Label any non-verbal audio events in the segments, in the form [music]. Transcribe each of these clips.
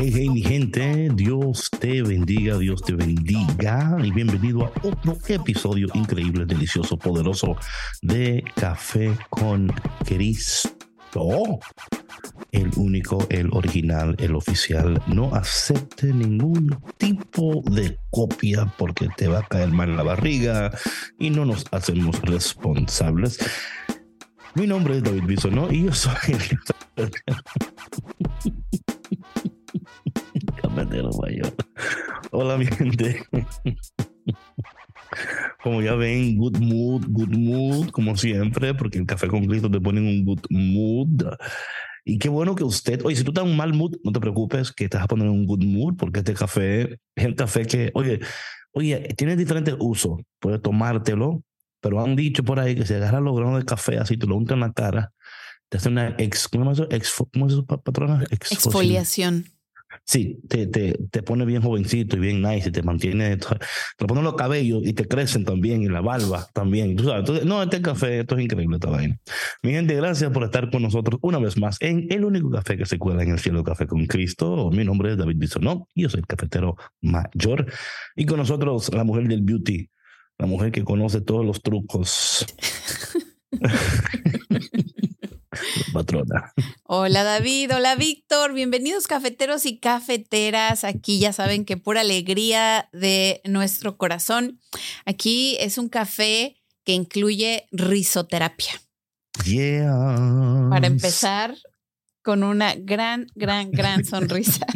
Hey, hey, mi gente, Dios te bendiga, Dios te bendiga y bienvenido a otro episodio increíble, delicioso, poderoso de Café con Cristo. El único, el original, el oficial. No acepte ningún tipo de copia porque te va a caer mal la barriga y no nos hacemos responsables. Mi nombre es David Bisonó y yo soy el [laughs] cafetero mayor. Hola, mi gente. Como ya ven, good mood, good mood, como siempre, porque el café con Cristo te pone en un good mood. Y qué bueno que usted, oye, si tú estás en un mal mood, no te preocupes, que te vas a poner un good mood, porque este café es el café que, oye, oye, tiene diferentes usos. Puedes tomártelo, pero han dicho por ahí que si agarras los granos de café así, te lo untas en la cara, te hace una ex, ¿cómo es eso? Ex, ¿cómo es eso, patrona? Exfoliación. Sí, te, te, te, pone bien jovencito y bien nice y te mantiene, [laughs] te ponen los cabellos y te crecen también y la barba también. ¿tú sabes? Entonces, no, este café, esto es increíble esta vaina. Mi gente, gracias por estar con nosotros una vez más en el único café que se cuela en el cielo, Café con Cristo. Mi nombre es David Bisonó y yo soy el cafetero mayor. Y con nosotros la mujer del beauty, la mujer que conoce todos los trucos. [laughs] [laughs] [laughs] patrona. Hola David, hola Víctor, bienvenidos cafeteros y cafeteras. Aquí ya saben que pura alegría de nuestro corazón. Aquí es un café que incluye risoterapia. Yeah. Para empezar con una gran, gran, gran sonrisa.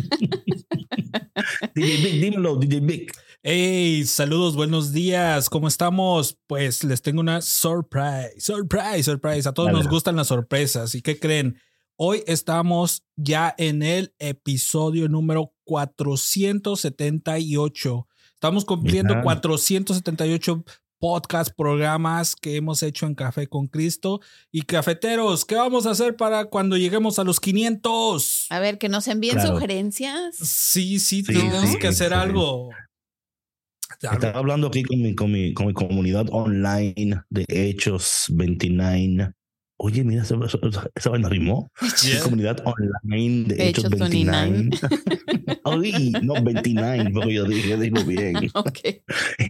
DJ Big, dímelo, DJ Big. Hey, saludos, buenos días, ¿cómo estamos? Pues les tengo una surprise, surprise, surprise. A todos Dale. nos gustan las sorpresas. ¿Y qué creen? Hoy estamos ya en el episodio número 478. Estamos cumpliendo Mira. 478 podcast, programas que hemos hecho en Café con Cristo. Y cafeteros, ¿qué vamos a hacer para cuando lleguemos a los 500? A ver, que nos envíen Claro. sugerencias. Sí, sí, Sí, tenemos sí, que hacer sí. algo. Estaba hablando aquí con mi, con, mi, con mi comunidad online de Hechos 29. Oye, mira, esa, esa, esa vaina rimó. Yeah. Mi comunidad online de Hechos, Hechos 29. [laughs] Oye, no 29, porque yo dije, digo bien. [laughs] Ok.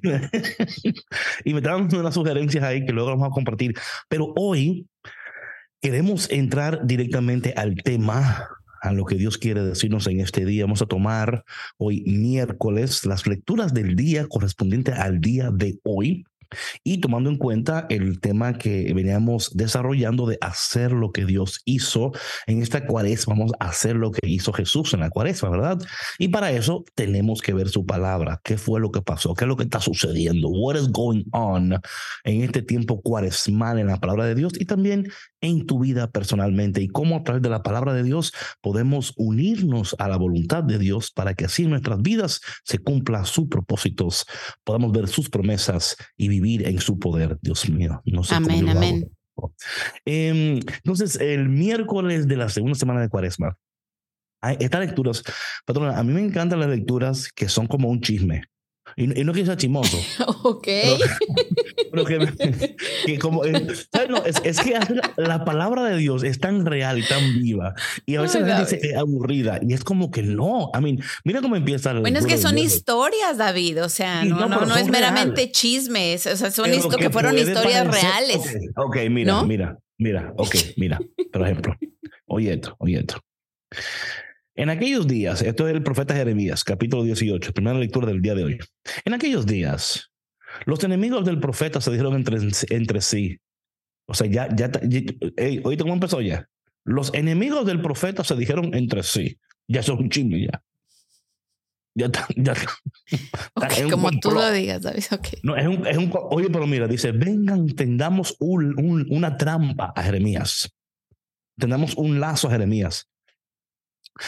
[laughs] y me estaban dando unas sugerencias ahí que luego vamos a compartir. Pero hoy queremos entrar directamente al tema, a lo que Dios quiere decirnos en este día. Vamos a tomar hoy miércoles las lecturas del día correspondiente al día de hoy. Y tomando en cuenta el tema que veníamos desarrollando de hacer lo que Dios hizo en esta cuaresma, vamos a hacer lo que hizo Jesús en la cuaresma, ¿verdad? Y para eso tenemos que ver su palabra. ¿Qué fue lo que pasó? ¿Qué es lo que está sucediendo? What is going on en este tiempo cuaresmal en la palabra de Dios y también en tu vida personalmente? Y cómo a través de la palabra de Dios podemos unirnos a la voluntad de Dios para que así en nuestras vidas se cumplan sus propósitos, podamos ver sus promesas y vivir en su poder. Dios mío, no sé Amén, amén. Em, entonces, el miércoles de la segunda semana de Cuaresma, estas lecturas, patrona, a mí me encantan las lecturas que son como un chisme. Y, no- y no que sea chismoso, [laughs] Ok. pero que, que como. eh, ¿sabes? No, es, es que la, la palabra de Dios es tan real y tan viva. Y a veces la gente dice que es aburrida. Y es como que no. I mean, mira cómo empieza. Bueno, es que son historias, David. O sea, Sí, no, no, no, pero es meramente reales. chismes. O sea, son Pero histo- que fueron historias parecer- reales. Ok, ok, mira, mira, mira, ok, mira, por ejemplo, oye esto, oye esto. En aquellos días, esto es el profeta Jeremías, capítulo 18, primera lectura del día de hoy. En aquellos días, Los enemigos del profeta se dijeron entre, entre sí. O sea, ya, ya, ¿oíste cómo empezó ya? Los enemigos del profeta se dijeron entre sí. Ya eso es un chisme ya. Ya está, ya [laughs] como tú lo digas, ¿sabes? No, es un, es un, oye, pero mira, dice, vengan, tendamos un, una trampa a Jeremías. Tendamos un lazo a Jeremías.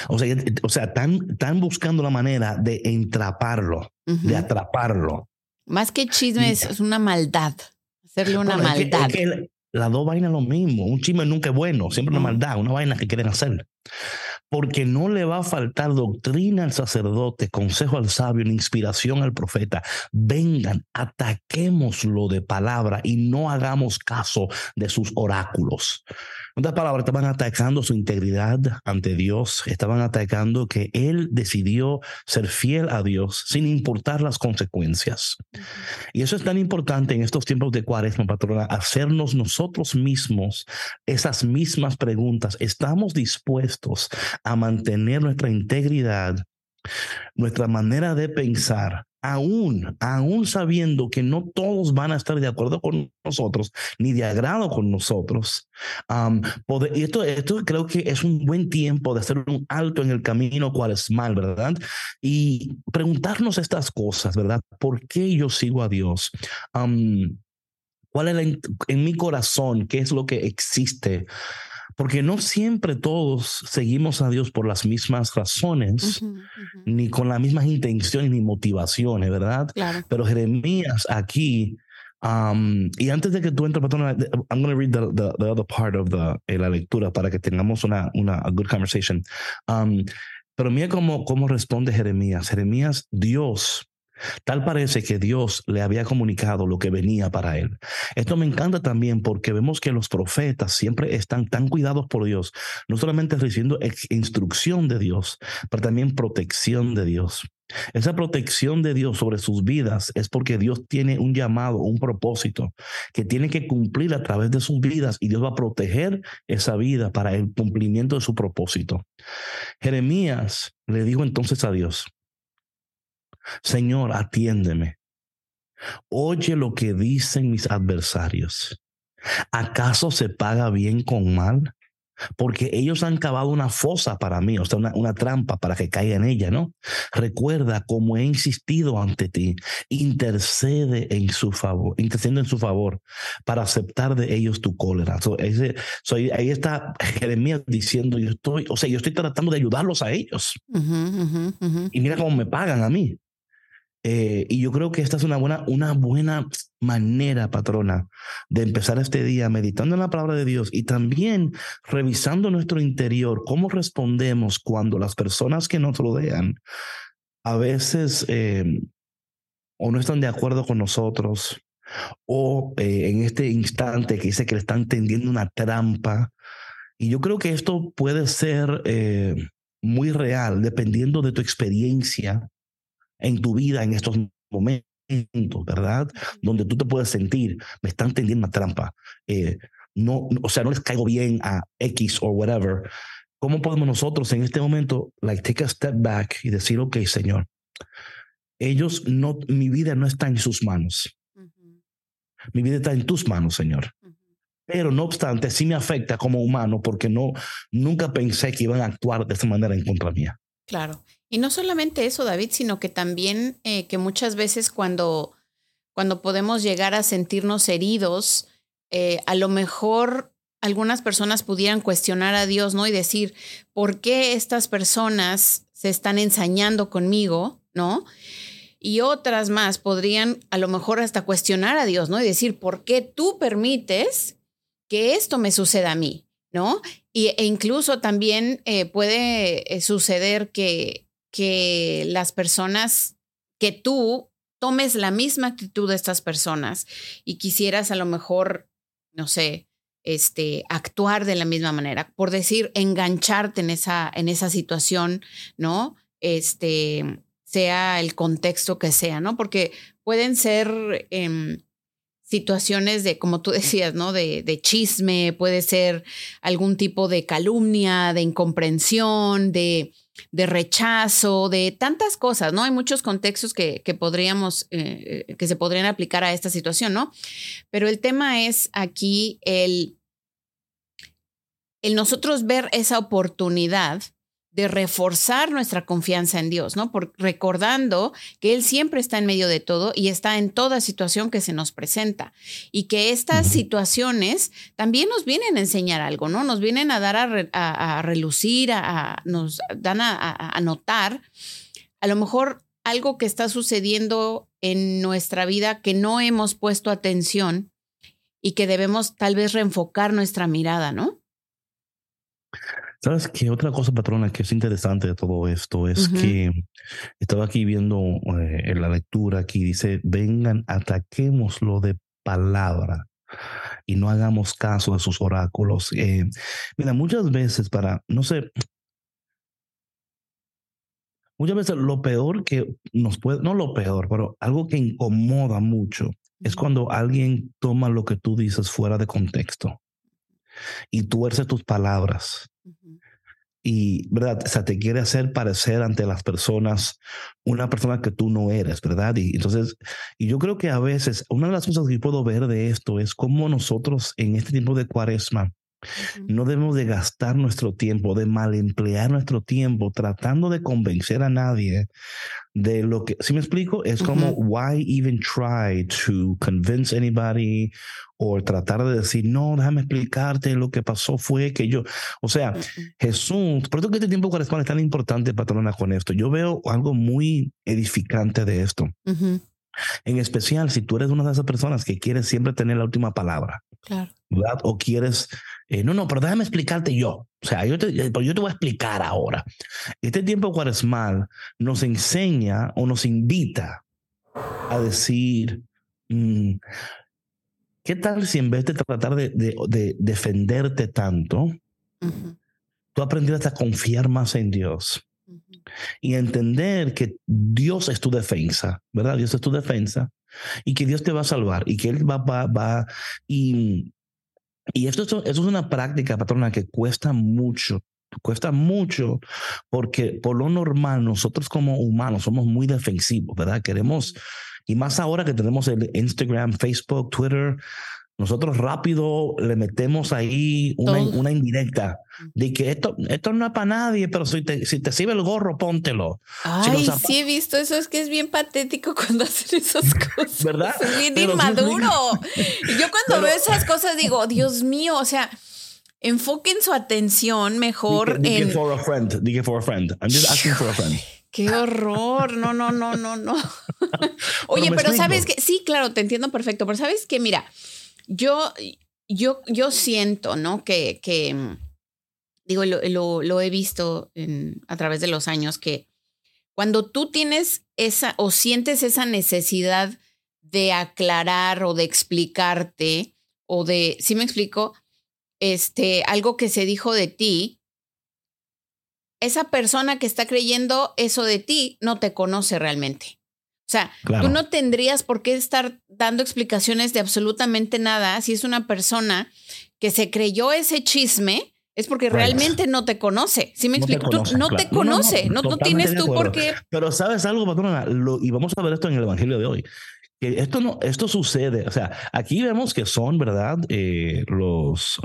O sea, o sea están, están buscando la manera de entraparlo, de atraparlo. Más que chisme, es una maldad. Hacerle una maldad. que, las dos vainas lo mismo. Un chisme nunca es bueno, siempre una maldad, una vaina que quieren hacer porque no le va a faltar doctrina al sacerdote, consejo al sabio, ni inspiración al profeta. Vengan, ataquémoslo de palabra y no hagamos caso de sus oráculos. En otras palabras, estaban atacando su integridad ante Dios, estaban atacando que Él decidió ser fiel a Dios sin importar las consecuencias. Y eso es tan importante en estos tiempos de cuaresma, patrona, hacernos nosotros mismos esas mismas preguntas. ¿Estamos dispuestos a mantener nuestra integridad, nuestra manera de pensar, aún, aún sabiendo que no todos van a estar de acuerdo con nosotros, ni de agrado con nosotros. y esto, esto creo que es un buen tiempo de hacer un alto en el camino cual es mal, ¿verdad? Y preguntarnos estas cosas, ¿verdad? ¿Por qué yo sigo a Dios? ¿Cuál es en mi corazón? ¿Qué es lo que existe? Porque no siempre todos seguimos a Dios por las mismas razones, ni con las mismas intenciones ni motivaciones, ¿verdad? Pero Jeremías aquí, um, y antes de que tú entres, I'm going to read the, the, other part of the, eh, la lectura para que tengamos una, una a good conversation. Um, pero mira cómo, cómo responde Jeremías. Jeremías, Dios Tal parece que Dios le había comunicado lo que venía para él. Esto me encanta también porque vemos que los profetas siempre están tan cuidados por Dios, no solamente recibiendo instrucción de Dios, pero también protección de Dios. Esa protección de Dios sobre sus vidas es porque Dios tiene un llamado, un propósito que tiene que cumplir a través de sus vidas y Dios va a proteger esa vida para el cumplimiento de su propósito. Jeremías le dijo entonces a Dios, Señor, atiéndeme. Oye lo que dicen mis adversarios. ¿Acaso se paga bien con mal? Porque ellos han cavado una fosa para mí, o sea, una, trampa para que caiga en ella, ¿no? Recuerda cómo he insistido ante ti, intercede en su favor, intercede en su favor para aceptar de ellos tu cólera. ahí está Jeremías diciendo, yo estoy, o sea, yo estoy tratando de ayudarlos a ellos. Y mira cómo me pagan a mí. Eh, y yo creo que esta es una buena, una buena manera, patrona, de empezar este día meditando en la palabra de Dios y también revisando nuestro interior, cómo respondemos cuando las personas que nos rodean a veces eh, o no están de acuerdo con nosotros o eh, en este instante que dice que le están tendiendo una trampa. Y yo creo que esto puede ser muy real dependiendo de tu experiencia en tu vida en estos momentos, ¿verdad? Donde tú te puedes sentir, me están tendiendo una trampa. Eh, no, o sea, no les caigo bien a X o whatever. ¿Cómo podemos nosotros en este momento, like, take a step back y decir, ok, Señor, ellos no, mi vida no está en sus manos. Mi vida está en tus manos, Señor. Pero no obstante, sí me afecta como humano porque no, nunca pensé que iban a actuar de esa manera en contra mía. Claro. Y no solamente eso, David, sino que también eh, que muchas veces cuando, cuando podemos llegar a sentirnos heridos, eh, a lo mejor algunas personas pudieran cuestionar a Dios, ¿no? Y decir, ¿por qué estas personas se están ensañando conmigo, ¿no? Y otras más podrían a lo mejor hasta cuestionar a Dios, ¿no? Y decir, ¿por qué tú permites que esto me suceda a mí? ¿No? Y, e incluso también eh, puede suceder que, que las personas, que tú tomes la misma actitud de estas personas y quisieras a lo mejor, no sé, este, actuar de la misma manera, por decir, engancharte en esa, en esa situación, ¿no? Este, sea el contexto que sea, ¿no? Porque pueden ser em, situaciones de, como tú decías, ¿no? De, de, chisme, puede ser algún tipo de calumnia, de incomprensión, de, de rechazo, de tantas cosas, ¿no? Hay muchos contextos que, podríamos, eh, eh, que se podrían aplicar a esta situación, ¿no? Pero el tema es aquí el, el nosotros ver esa oportunidad de reforzar nuestra confianza en Dios, ¿no? Por, recordando que Él siempre está en medio de todo y está en toda situación que se nos presenta. Y que estas situaciones también nos vienen a enseñar algo, ¿no? Nos vienen a dar a, relucir, a, nos dan a, notar a lo mejor algo que está sucediendo en nuestra vida que no hemos puesto atención y que debemos tal vez reenfocar nuestra mirada, ¿no? ¿Sabes qué? Otra cosa, patrona, que es interesante de todo esto es que estaba aquí viendo eh, en la lectura, aquí dice, vengan, ataquémoslo de palabra y no hagamos caso a sus oráculos. Eh, mira, muchas veces para, no sé, muchas veces lo peor que nos puede, no lo peor, pero algo que incomoda mucho es cuando alguien toma lo que tú dices fuera de contexto y tuerce tus palabras y, ¿verdad? O sea, te quiere hacer parecer ante las personas una persona que tú no eres, ¿verdad? Y entonces, y yo creo que a veces, una de las cosas que puedo ver de esto es cómo nosotros en este tiempo de cuaresma, no debemos de gastar nuestro tiempo, de mal emplear nuestro tiempo tratando de convencer a nadie de lo que, si me explico, es como, why even try to convince anybody o tratar de decir, no, déjame explicarte, lo que pasó fue que yo, o sea, Jesús, por eso que este tiempo cuaresmal es tan importante, patrona, con esto. Yo veo algo muy edificante de esto. En especial si tú eres una de esas personas que quieres siempre tener la última palabra. Claro. ¿Verdad? O quieres, eh, no, no, pero déjame explicarte yo. O sea, yo te, yo te voy a explicar ahora. Este tiempo cuaresmal nos enseña o nos invita a decir, mm, ¿qué tal si en vez de tratar de, de, defenderte tanto, tú aprendieras a confiar más en Dios? Y entender que Dios es tu defensa, ¿verdad? Dios es tu defensa y que Dios te va a salvar y que Él va, va, va y, y esto, esto, es una práctica, patrona, que cuesta mucho, cuesta mucho porque por lo normal nosotros como humanos somos muy defensivos, ¿verdad? Queremos, y más ahora que tenemos el Instagram, Facebook, Twitter, nosotros rápido le metemos ahí una, una indirecta de que esto, esto no es para nadie, pero si te, si te sirve el gorro, póntelo. Ay, sí he visto eso, es que es bien patético [laughs] cuando hacen esas [laughs] cosas. ¿Verdad? Es bien inmaduro. y yo cuando veo esas cosas digo, Dios mío, o sea, enfoquen su atención mejor en... for a friend, dije for a friend. I'm just asking for a friend. Qué horror. No, no, no, no, no. [laughs] Oye, pero, pero sabes que sí, claro, te entiendo perfecto, pero sabes que, mira, yo, yo, yo siento, ¿no? Que, que mm, digo, lo, lo, he visto a través de los años, que cuando tú tienes esa o sientes esa necesidad de aclarar o de explicarte o de, ¿sí me explico? Este, algo que se dijo de ti, esa persona que está creyendo eso de ti no te conoce realmente. O sea, tú no tendrías por qué estar dando explicaciones de absolutamente nada si es una persona que se creyó ese chisme, es porque realmente no te conoce. ¿Sí me explico? no te conoce, no, tienes tú por qué. Pero sabes algo, patrona, y vamos a ver esto en el Evangelio de hoy. Que esto no, esto sucede. O sea, aquí vemos que son, ¿verdad? Eh, los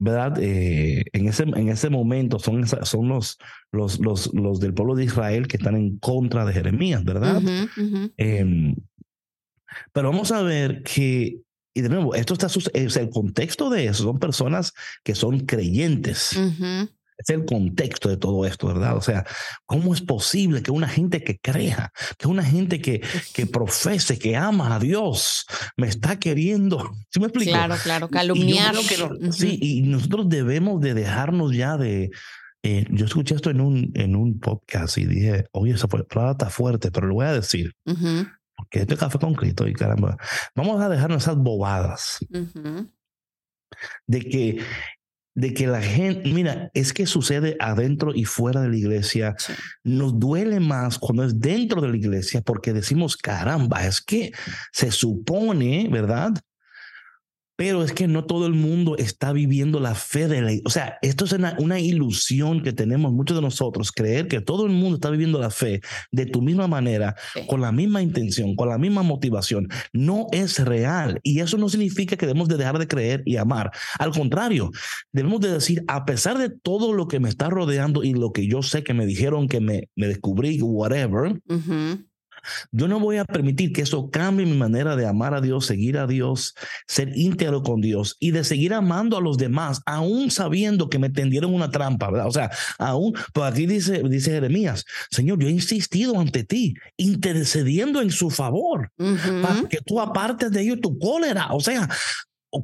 ¿verdad? Eh, en, ese, en ese momento son, son los, los, los, los, del pueblo de Israel que están en contra de Jeremías, ¿verdad? Em, pero vamos a ver que, y de nuevo, esto está, es el contexto de eso, son personas que son creyentes es el contexto de todo esto, ¿verdad? O sea, ¿cómo es posible que una gente que crea, que una gente que, que profese, que ama a Dios, me está queriendo? ¿Sí me explico? Claro, claro, calumniar. Sí, y nosotros debemos de dejarnos ya de... Eh, yo escuché esto en un, en un podcast y dije, oye, esa palabra está fuerte, pero lo voy a decir. Porque este café con Cristo y caramba, vamos a dejarnos esas bobadas. De que de que la gente, mira, es que sucede adentro y fuera de la iglesia. Nos duele más cuando es dentro de la iglesia porque decimos, caramba, es que se supone, ¿verdad? Pero es que no todo el mundo está viviendo la fe de la... O sea, esto es una, una ilusión que tenemos muchos de nosotros, creer que todo el mundo está viviendo la fe de tu misma manera, con la misma intención, con la misma motivación. No es real y eso no significa que debemos de dejar de creer y amar. Al contrario, debemos de decir, a pesar de todo lo que me está rodeando y lo que yo sé que me dijeron que me, me descubrí, whatever, yo no voy a permitir que eso cambie mi manera de amar a Dios, seguir a Dios, ser íntegro con Dios y de seguir amando a los demás, aún sabiendo que me tendieron una trampa, ¿verdad? O sea, aún, pues aquí dice, dice Jeremías, Señor, yo he insistido ante ti, intercediendo en su favor, para que tú apartes de ellos tu cólera. O sea,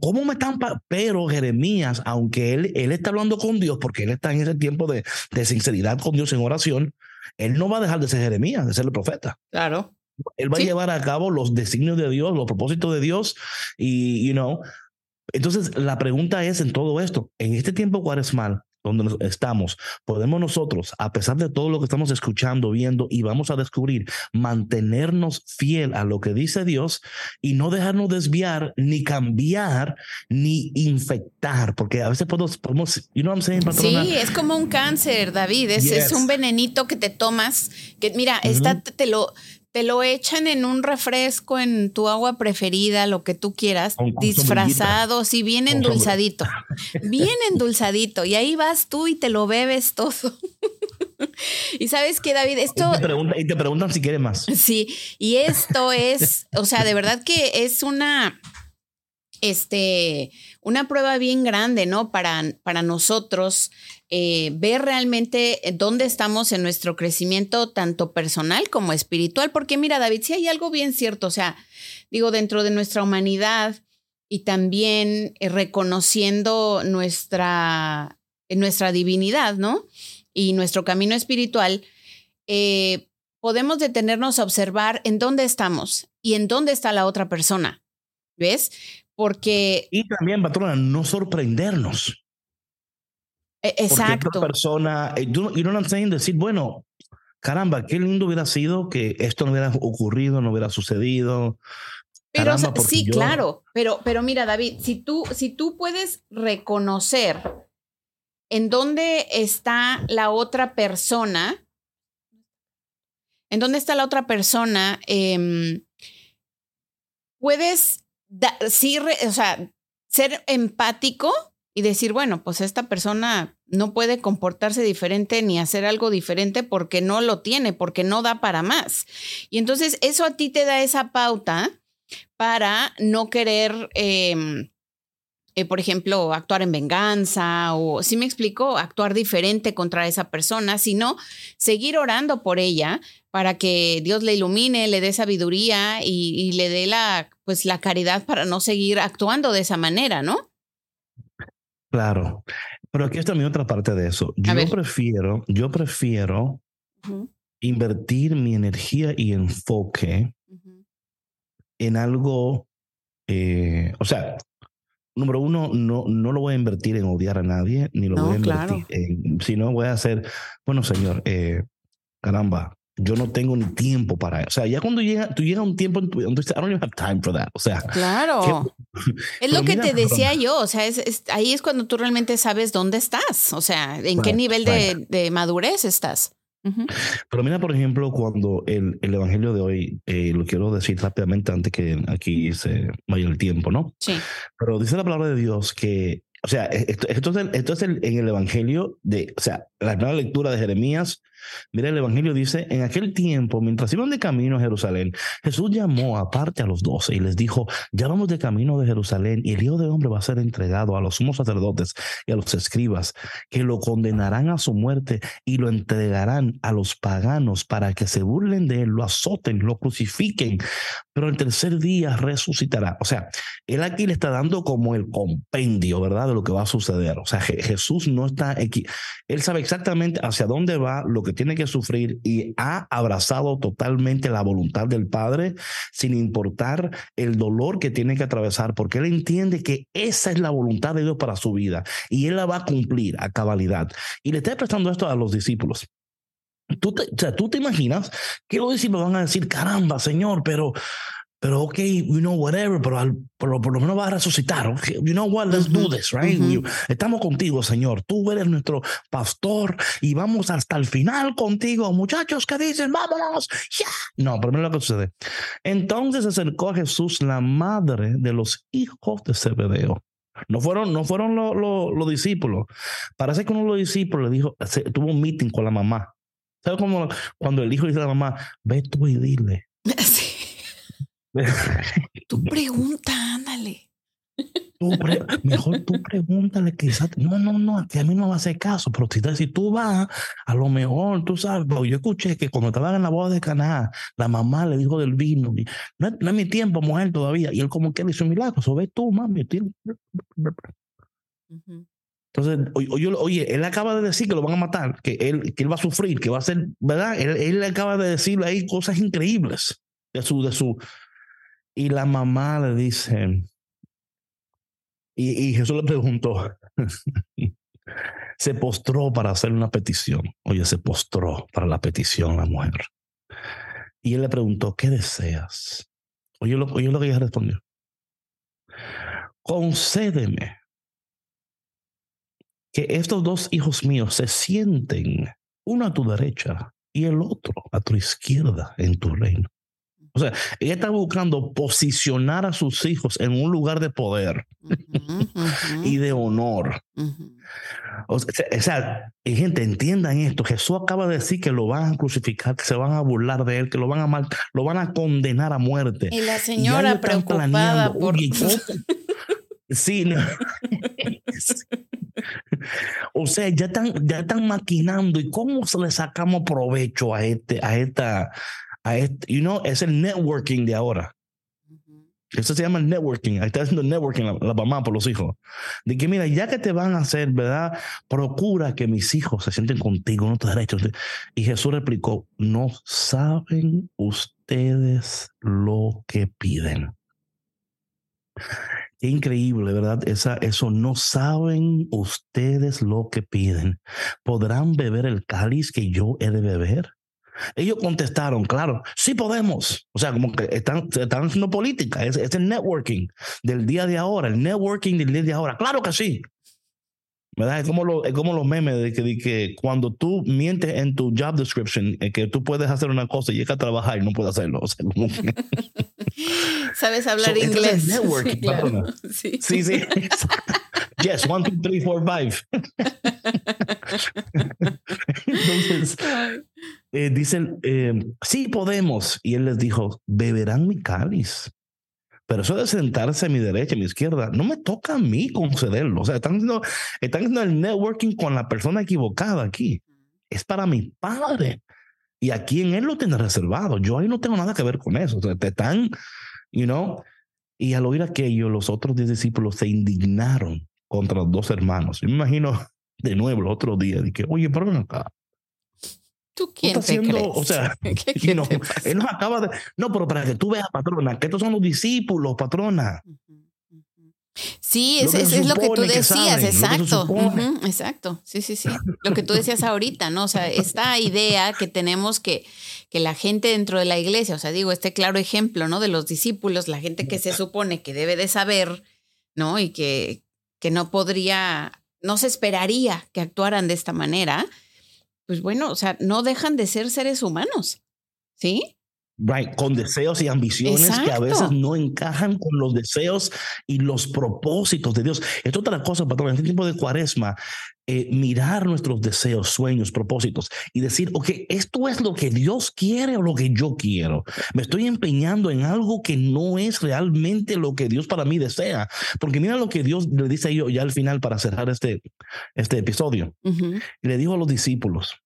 ¿Cómo me están? Pero Jeremías, aunque él, él está hablando con Dios, porque él está en ese tiempo de, de sinceridad con Dios en oración, él no va a dejar de ser Jeremías, de ser el profeta. Claro. Él va a llevar a cabo los designios de Dios, los propósitos de Dios y, you know. Entonces, la pregunta es en todo esto, en este tiempo cuaresmal, donde estamos, podemos nosotros, a pesar de todo lo que estamos escuchando, viendo y vamos a descubrir, mantenernos fiel a lo que dice Dios y no dejarnos desviar, ni cambiar, ni infectar, porque a veces podemos, podemos you know what I'm saying, patrona? Sí, es como un cáncer, David, es, es un venenito que te tomas, que mira, está, te lo te lo echan en un refresco, en tu agua preferida, lo que tú quieras, disfrazado, sí, bien endulzadito, bien endulzadito. Y ahí vas tú y te lo bebes todo. [laughs] y sabes que, David, esto... Y te, preguntan, si quiere más. Sí, y esto es, o sea, de verdad que es una este, una prueba bien grande, ¿no? Para, para nosotros eh, ver realmente dónde estamos en nuestro crecimiento, tanto personal como espiritual. Porque mira, David, si hay algo bien cierto, o sea, digo, dentro de nuestra humanidad y también eh, reconociendo nuestra, nuestra divinidad, ¿no? Y nuestro camino espiritual, eh, podemos detenernos a observar en dónde estamos y en dónde está la otra persona. ¿Ves? Porque... Y también, patrona, no sorprendernos. E, exacto. Porque persona, y no lo saying, decir, bueno, caramba, qué lindo hubiera sido que esto no hubiera ocurrido, no hubiera sucedido. Pero sí, claro, pero, pero mira, David, si tú, si tú puedes reconocer en dónde está la otra persona, en dónde está la otra persona, eh, puedes sí, o sea, ser empático y decir, bueno, pues esta persona no puede comportarse diferente ni hacer algo diferente porque no lo tiene, porque no da para más. Y entonces eso a ti te da esa pauta para no querer, em, eh, por ejemplo, actuar en venganza o, si me explico, actuar diferente contra esa persona, sino seguir orando por ella para que Dios le ilumine, le dé sabiduría y, y le dé la, pues, la caridad para no seguir actuando de esa manera, ¿no? Claro, pero aquí está mi otra parte de eso. Yo prefiero, yo prefiero invertir mi energía y enfoque en algo, eh, o sea, número uno, no, no lo voy a invertir en odiar a nadie, ni lo voy a invertir en, sino voy a hacer, bueno, señor, eh, caramba, yo no tengo ni tiempo para eso. O sea, ya cuando llega, tú llegas a un tiempo en tu donde I don't even have time for that. O sea, claro. [laughs] es lo que te decía yo. O sea, es, ahí es cuando tú realmente sabes dónde estás. O sea, en qué nivel de, de, madurez estás. Pero mira, por ejemplo, cuando el, el evangelio de hoy, eh, lo quiero decir rápidamente antes que aquí se vaya el tiempo, ¿no? Sí. Pero dice la palabra de Dios que o sea, esto, esto es, esto es en el Evangelio de, o sea, la nueva lectura de Jeremías. Mira, el Evangelio dice, en aquel tiempo, mientras iban de camino a Jerusalén, Jesús llamó aparte a los doce y les dijo, ya vamos de camino de Jerusalén y el Hijo de Hombre va a ser entregado a los sumos sacerdotes y a los escribas, que lo condenarán a su muerte y lo entregarán a los paganos para que se burlen de él, lo azoten, lo crucifiquen, pero el tercer día resucitará. O sea, él aquí le está dando como el compendio, ¿verdad? lo que va a suceder. O sea, Jesús no está aquí. Él sabe exactamente hacia dónde va, lo que tiene que sufrir y ha abrazado totalmente la voluntad del Padre sin importar el dolor que tiene que atravesar, porque él entiende que esa es la voluntad de Dios para su vida y él la va a cumplir a cabalidad. Y le está prestando esto a los discípulos. Tú te, o sea, tú te imaginas que los discípulos van a decir, caramba, Señor, pero pero ok, you know, whatever, pero al, por, lo, por, lo menos va a resucitar. Okay, you know what, let's uh -huh. do this, right? Uh -huh. Estamos contigo, Señor. Tú eres nuestro pastor y vamos hasta el final contigo. Muchachos que dicen, vámonos, ya. Yeah. No, pero mira lo que sucede. Entonces se acercó a Jesús la madre de los hijos de Zebedeo. No fueron, no fueron los lo, lo discípulos. Parece que uno de los discípulos le dijo, se, tuvo un meeting con la mamá. ¿Sabes cómo cuando el hijo dice a la mamá, ve tú y dile? [laughs] Sí. [laughs] Tú pregunta, ándale. Tú pre mejor tú pregúntale, quizás, no, no, no, que a mí no va a hacer caso, pero si, si tú vas, a lo mejor, tú sabes, yo escuché que cuando estaban en la boda de Caná, la mamá le dijo del vino, no, no es mi tiempo, mujer, todavía, y él como que le hizo un milagro, eso ves tú, mami. Uh -huh. Entonces, oye, oye, él acaba de decir que lo van a matar, que él, que él va a sufrir, que va a ser, ¿verdad? Él, él acaba de decirle ahí cosas increíbles de su, de su, y la mamá le dice, y, Jesús le preguntó, [laughs] se postró para hacer una petición. Oye, se postró para la petición la mujer. Y él le preguntó, ¿qué deseas? Oye oye lo que ella respondió. Concédeme que estos dos hijos míos se sienten, uno a tu derecha y el otro a tu izquierda en tu reino. O sea, ella está buscando posicionar a sus hijos en un lugar de poder uh -huh, uh -huh. y de honor. Uh -huh. o, sea, o sea, gente, entiendan esto. Jesús acaba de decir que lo van a crucificar, que se van a burlar de él, que lo van a mal, lo van a condenar a muerte. Y la señora y preocupada por... [laughs] Sí, no. [laughs] [laughs] o sea, ya están, ya están maquinando y cómo se le sacamos provecho a este, a esta, a este, you know, es el networking de ahora. Eso se llama el networking. Ahí está haciendo networking la, la, mamá por los hijos. De que, mira, ya que te van a hacer, ¿verdad? Procura que mis hijos se sienten contigo, no te derechos. Y Jesús replicó, no saben ustedes lo que piden. Qué increíble, ¿verdad? Esa, eso no saben ustedes lo que piden. ¿Podrán beber el cáliz que yo he de beber? Ellos contestaron, claro, sí podemos. O sea, como que están, están haciendo política, es, es, el networking del día de ahora, el networking del día de ahora. Claro que sí. ¿Verdad? Es como, lo, es como los memes de que, de que cuando tú mientes en tu job description, eh, que tú puedes hacer una cosa y llegas a trabajar y no puedes hacerlo. [laughs] O sea, como. [laughs] Sabes hablar so, inglés. Networking, sí, [laughs] claro. sí. sí, sí. yes, one, two, three, four, five. Entonces, eh, dicen, eh, sí podemos. Y él les dijo, beberán mi cáliz. Pero eso de sentarse a mi derecha, a mi izquierda, no me toca a mí concederlo. O sea, están haciendo, están haciendo el networking con la persona equivocada aquí. Es para mi padre. Y aquí en él lo tiene reservado. Yo ahí no tengo nada que ver con eso. O sea, te están, you know. Y al oír aquello, los otros diez discípulos se indignaron contra los dos hermanos. Yo me imagino de nuevo el otro día, de que, oye, pero ven acá. ¿Tú quién te haciendo, crees? O sea, [laughs] ¿Qué, qué you know, él nos acaba de... No, pero para que tú veas, patrona, que estos son los discípulos, patrona. Sí, es, es, es, lo que tú decías, saben, exacto. Uh -huh, exacto. Sí, sí, sí. Lo que tú decías ahorita, ¿no? O sea, esta idea que tenemos que, que la gente dentro de la iglesia, o sea, digo, este claro ejemplo, ¿no? De los discípulos, la gente que se supone que debe de saber, ¿no? Y que, que no podría, no se esperaría que actuaran de esta manera, pues bueno, o sea, no dejan de ser seres humanos, ¿sí? Right, con deseos y ambiciones Exacto. que a veces no encajan con los deseos y los propósitos de Dios. Es otra cosa, patrón, en este tiempo de cuaresma, eh, mirar nuestros deseos, sueños, propósitos y decir, ok, esto es lo que Dios quiere o lo que yo quiero. Me estoy empeñando en algo que no es realmente lo que Dios para mí desea. Porque mira lo que Dios le dice a yo ya al final para cerrar este, este episodio. Uh -huh. Le dijo a los discípulos,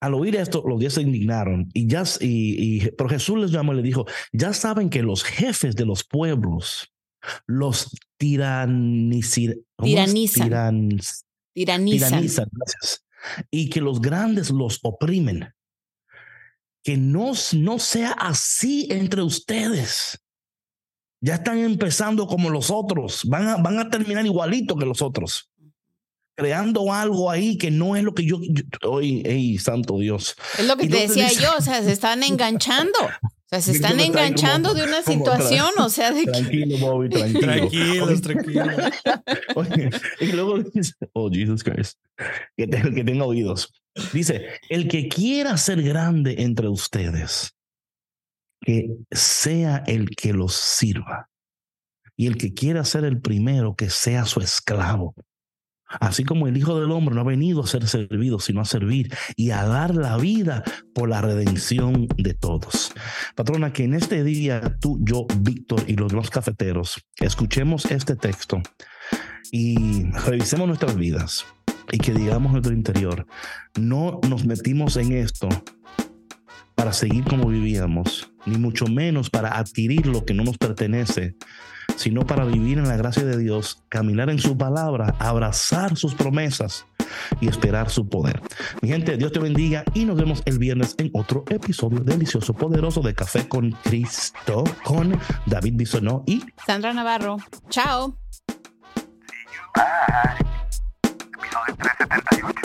al oír esto, los diez se indignaron y ya, y, y, pero Jesús les llamó y le dijo, ya saben que los jefes de los pueblos los tiranizan, tiranizan. Tiran, tiranizan. tiranizan gracias, y que los grandes los oprimen. Que no, no sea así entre ustedes. Ya están empezando como los otros, van a, van a terminar igualito que los otros creando algo ahí que no es lo que yo, hoy, hey, santo Dios. Es lo que y te decía dice, yo, o sea, se están enganchando. O sea, se [laughs] están enganchando de una [laughs] situación, o sea, de Tranquilo, Bobby, [laughs] tranquilo. Tranquilos, tranquilos. Oye, y luego dice, oh Jesus Christ, que, te- que tenga oídos. Dice, el que quiera ser grande entre ustedes, que sea el que los sirva. Y el que quiera ser el primero, que sea su esclavo. Así como el Hijo del Hombre no ha venido a ser servido, sino a servir y a dar la vida por la redención de todos. Patrona, que en este día tú, yo, Víctor y los demás cafeteros escuchemos este texto y revisemos nuestras vidas y que digamos en nuestro interior, no nos metimos en esto para seguir como vivíamos, ni mucho menos para adquirir lo que no nos pertenece, sino para vivir en la gracia de Dios, caminar en su palabra, abrazar sus promesas y esperar su poder. Mi gente, Dios te bendiga y nos vemos el viernes en otro episodio delicioso, poderoso de Café con Cristo con David Bisonó y Sandra Navarro. Chao. Episodio 370.